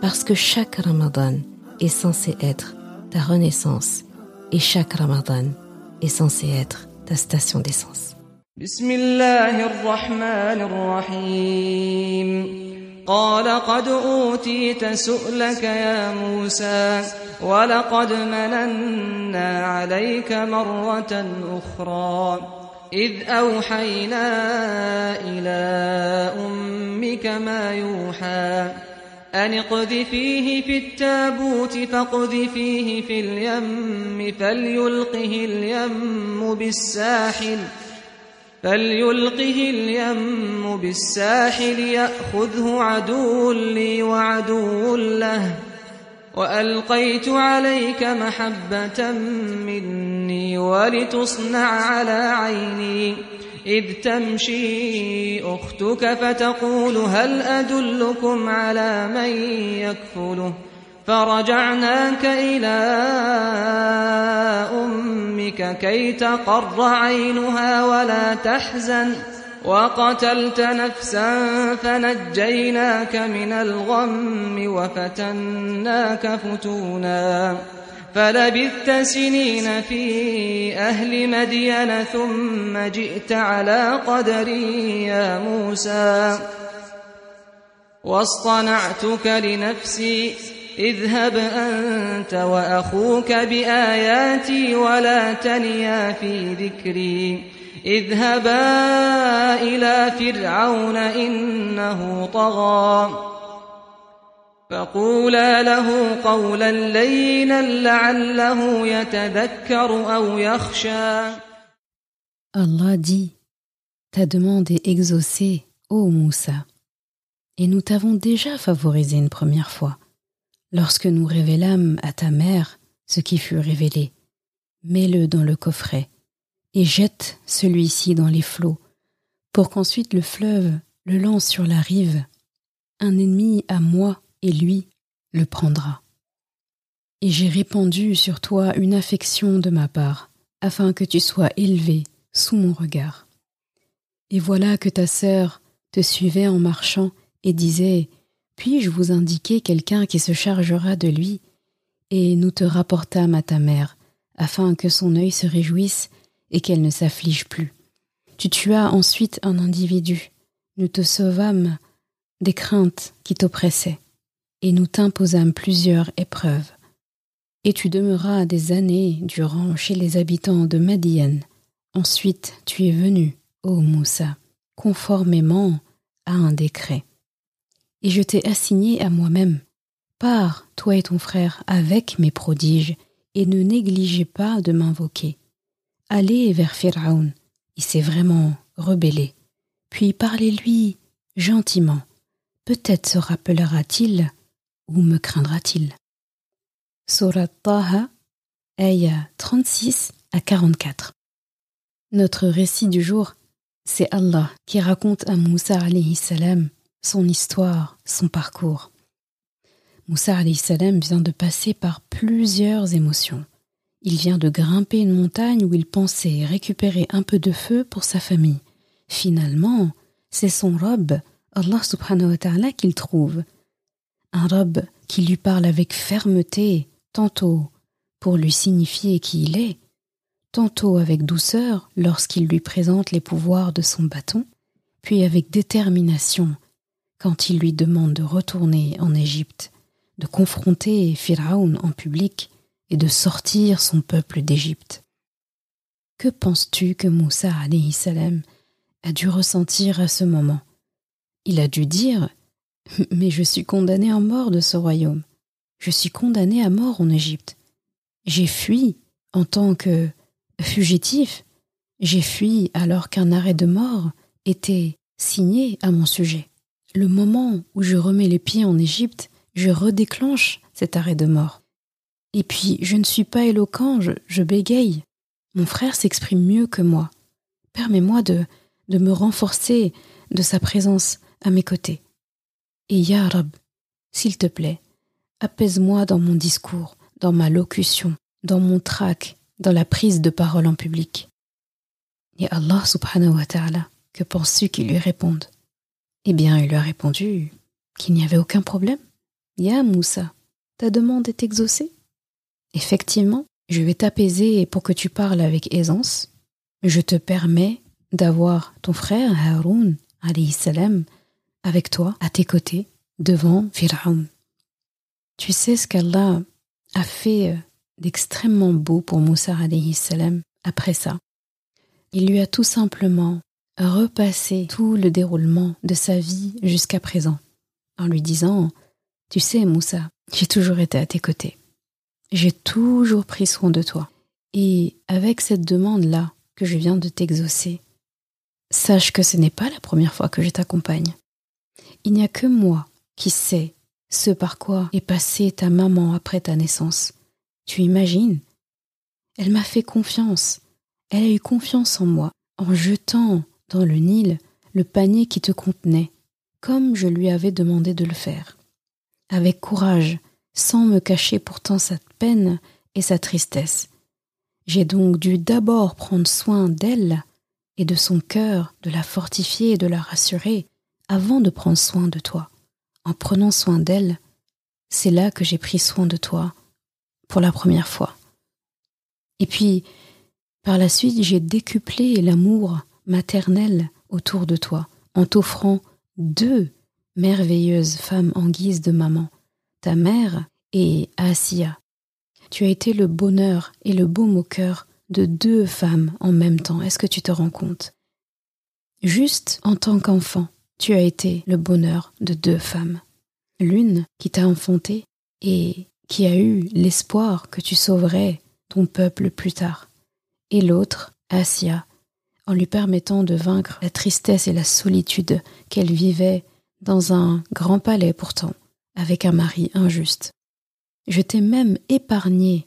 Parce que chaque Ramadan est censé être ta renaissance et chaque Ramadan est censé être ta station d'essence. قال قد أوتيت سؤلك يا موسى ولقد مننا عليك مرة أخرى إذ أوحينا إلى أمك ما يوحى أن اقذفيه في التابوت فاقذفيه في اليم فليلقه اليم بالساحل فليلقه اليم بالساحل يأخذه عدو لي وعدو له وألقيت عليك محبة مني ولتصنع على عيني إذ تمشي أختك فتقول هل أدلكم على من يكفله؟ فرجعناك إلى أمك كي تقر عينها ولا تحزن. وقتلت نفسا فنجيناك من الغم وفتناك فتونا. فلبثت سنين في أهل مدين ثم جئت على قدري يا موسى. واصطنعتك لنفسي اذهب أنت وأخوك بآياتي ولا تنيا في ذكري. اذهبا إلى فرعون إنه طغى. فقولا له قولا لينا لعله يتذكر أو يخشى Allah dit Ta demande est exaucée, ô Moussa, et nous t'avons déjà favorisé une première fois. Lorsque nous révélâmes à ta mère ce qui fut révélé, mets-le dans le coffret et jette celui-ci dans les flots, pour qu'ensuite le fleuve le lance sur la rive. Un ennemi à moi et lui le prendra. Et j'ai répandu sur toi une affection de ma part, afin que tu sois élevé sous mon regard. Et voilà que ta sœur te suivait en marchant et disait puis-je vous indiquer quelqu'un qui se chargera de lui? Et nous te rapportâmes à ta mère, afin que son œil se réjouisse et qu'elle ne s'afflige plus. Tu tuas ensuite un individu, nous te sauvâmes des craintes qui t'oppressaient, et nous t'imposâmes plusieurs épreuves. Et tu demeuras des années durant chez les habitants de Madian. Ensuite tu es venu, ô Moussa, conformément à un décret et je t'ai assigné à moi-même. Pars, toi et ton frère, avec mes prodiges, et ne négligez pas de m'invoquer. Allez vers Pharaon, il s'est vraiment rebellé. Puis parlez-lui gentiment. Peut-être se rappellera-t-il ou me craindra-t-il? Surat Taha, ayah 36 à 44. Notre récit du jour, c'est Allah qui raconte à Moussa salam son histoire, son parcours. Moussa salam vient de passer par plusieurs émotions. Il vient de grimper une montagne où il pensait récupérer un peu de feu pour sa famille. Finalement, c'est son robe, Allah subhanahu wa ta'ala, qu'il trouve. Un robe qui lui parle avec fermeté, tantôt pour lui signifier qui il est, tantôt avec douceur lorsqu'il lui présente les pouvoirs de son bâton, puis avec détermination quand il lui demande de retourner en Égypte, de confronter Pharaon en public et de sortir son peuple d'Égypte. Que penses-tu que Moussa a dû ressentir à ce moment? Il a dû dire Mais je suis condamné à mort de ce royaume. Je suis condamné à mort en Égypte. J'ai fui en tant que fugitif. J'ai fui alors qu'un arrêt de mort était signé à mon sujet. Le moment où je remets les pieds en Égypte, je redéclenche cet arrêt de mort. Et puis, je ne suis pas éloquent, je, bégaye. Mon frère s'exprime mieux que moi. Permets-moi de, de me renforcer de sa présence à mes côtés. Et Ya Rab, s'il te plaît, apaise-moi dans mon discours, dans ma locution, dans mon trac, dans la prise de parole en public. Et Allah subhanahu wa ta'ala, que penses-tu qu'il lui réponde? Eh bien, il lui a répondu qu'il n'y avait aucun problème. Ya Moussa, ta demande est exaucée? Effectivement, je vais t'apaiser pour que tu parles avec aisance. Je te permets d'avoir ton frère Haroun, salam, avec toi, à tes côtés, devant Fir'aun. Tu sais ce qu'Allah a fait euh, d'extrêmement beau pour Moussa salam après ça. Il lui a tout simplement repassé tout le déroulement de sa vie jusqu'à présent, en lui disant Tu sais, Moussa, j'ai toujours été à tes côtés. J'ai toujours pris soin de toi. Et avec cette demande-là que je viens de t'exaucer, sache que ce n'est pas la première fois que je t'accompagne. Il n'y a que moi qui sais ce par quoi est passée ta maman après ta naissance. Tu imagines? Elle m'a fait confiance. Elle a eu confiance en moi en jetant dans le Nil le panier qui te contenait, comme je lui avais demandé de le faire. Avec courage, sans me cacher pourtant sa peine et sa tristesse. J'ai donc dû d'abord prendre soin d'elle et de son cœur, de la fortifier et de la rassurer, avant de prendre soin de toi. En prenant soin d'elle, c'est là que j'ai pris soin de toi, pour la première fois. Et puis, par la suite, j'ai décuplé l'amour maternel autour de toi, en t'offrant deux merveilleuses femmes en guise de maman, ta mère et Asiya. Tu as été le bonheur et le baume au cœur de deux femmes en même temps. Est-ce que tu te rends compte? Juste en tant qu'enfant, tu as été le bonheur de deux femmes. L'une qui t'a enfanté et qui a eu l'espoir que tu sauverais ton peuple plus tard. Et l'autre, Asia, en lui permettant de vaincre la tristesse et la solitude qu'elle vivait dans un grand palais pourtant, avec un mari injuste. Je t'ai même épargné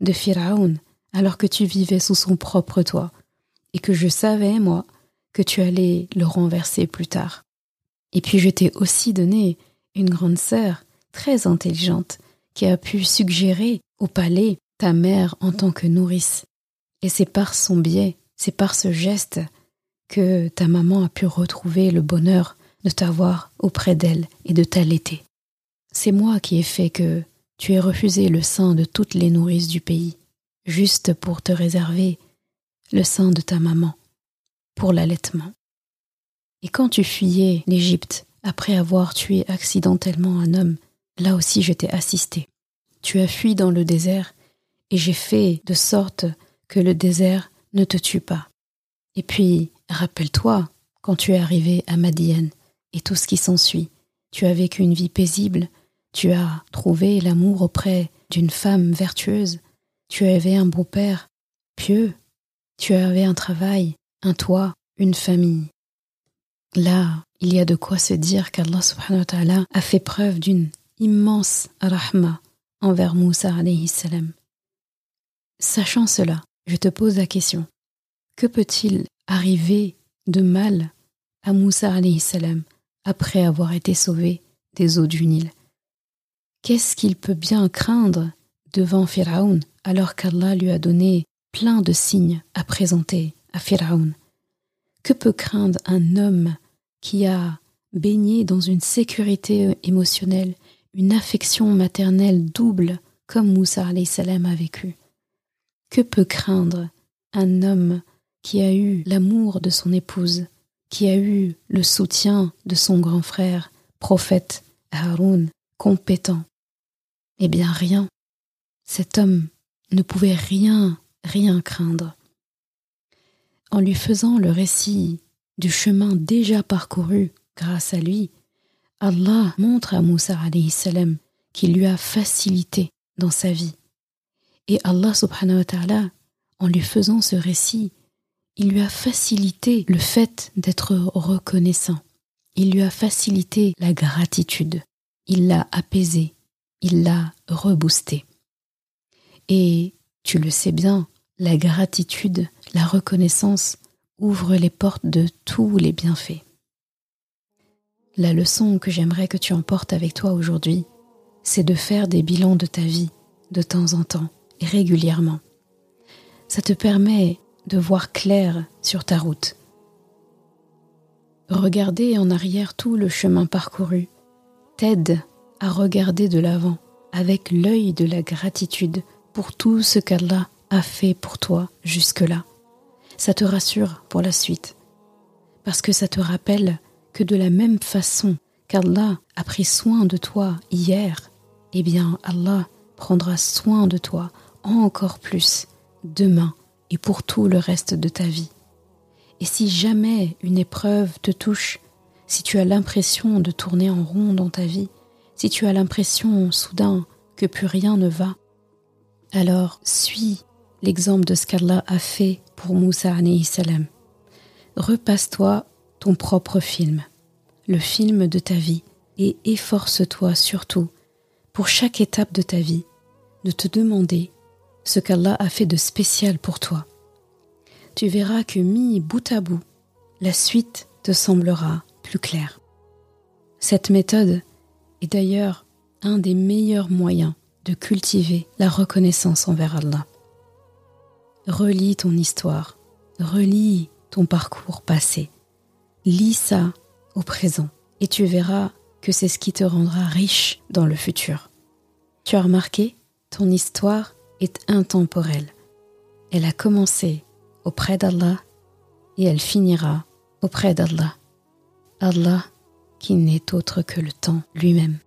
de Pharaon alors que tu vivais sous son propre toit, et que je savais, moi, que tu allais le renverser plus tard. Et puis je t'ai aussi donné une grande sœur très intelligente qui a pu suggérer au palais ta mère en tant que nourrice. Et c'est par son biais, c'est par ce geste que ta maman a pu retrouver le bonheur de t'avoir auprès d'elle et de t'allaiter. C'est moi qui ai fait que tu aies refusé le sein de toutes les nourrices du pays juste pour te réserver le sein de ta maman pour l'allaitement. Et quand tu fuyais l'Égypte après avoir tué accidentellement un homme, là aussi je t'ai assisté. Tu as fui dans le désert et j'ai fait de sorte que le désert ne te tue pas. Et puis, rappelle-toi, quand tu es arrivé à Madiane et tout ce qui s'ensuit, tu as vécu une vie paisible, tu as trouvé l'amour auprès d'une femme vertueuse, tu avais un beau-père pieux, tu avais un travail, un toit, une famille. Là, il y a de quoi se dire qu'Allah subhanahu wa ta'ala a fait preuve d'une immense rahma envers Moussa alayhi salam. Sachant cela, je te pose la question. Que peut-il arriver de mal à Moussa alayhi salam après avoir été sauvé des eaux du Nil? Qu'est-ce qu'il peut bien craindre devant Pharaon alors qu'Allah lui a donné plein de signes à présenter? À. Que peut craindre un homme qui a baigné dans une sécurité émotionnelle, une affection maternelle double comme Moussa salam a vécu? Que peut craindre un homme qui a eu l'amour de son épouse, qui a eu le soutien de son grand frère, prophète Haroun, compétent? Eh bien rien. Cet homme ne pouvait rien, rien craindre. En lui faisant le récit du chemin déjà parcouru grâce à lui, Allah montre à Moussa salam qu'il lui a facilité dans sa vie. Et Allah subhanahu wa ta'ala, en lui faisant ce récit, il lui a facilité le fait d'être reconnaissant. Il lui a facilité la gratitude. Il l'a apaisé il l'a reboosté. Et tu le sais bien, la gratitude, la reconnaissance ouvrent les portes de tous les bienfaits. La leçon que j'aimerais que tu emportes avec toi aujourd'hui, c'est de faire des bilans de ta vie de temps en temps et régulièrement. Ça te permet de voir clair sur ta route. Regarder en arrière tout le chemin parcouru t'aide à regarder de l'avant avec l'œil de la gratitude pour tout ce qu'Allah fait pour toi jusque-là. Ça te rassure pour la suite, parce que ça te rappelle que de la même façon qu'Allah a pris soin de toi hier, eh bien Allah prendra soin de toi encore plus demain et pour tout le reste de ta vie. Et si jamais une épreuve te touche, si tu as l'impression de tourner en rond dans ta vie, si tu as l'impression soudain que plus rien ne va, alors suis l'exemple de ce qu'Allah a fait pour Moussa salam. Repasse-toi ton propre film, le film de ta vie, et efforce-toi surtout, pour chaque étape de ta vie, de te demander ce qu'Allah a fait de spécial pour toi. Tu verras que mis bout à bout, la suite te semblera plus claire. Cette méthode est d'ailleurs un des meilleurs moyens de cultiver la reconnaissance envers Allah. Relis ton histoire, relis ton parcours passé, Lis ça au présent et tu verras que c'est ce qui te rendra riche dans le futur. Tu as remarqué, ton histoire est intemporelle. Elle a commencé auprès d'Allah et elle finira auprès d'Allah. Allah qui n'est autre que le temps lui-même.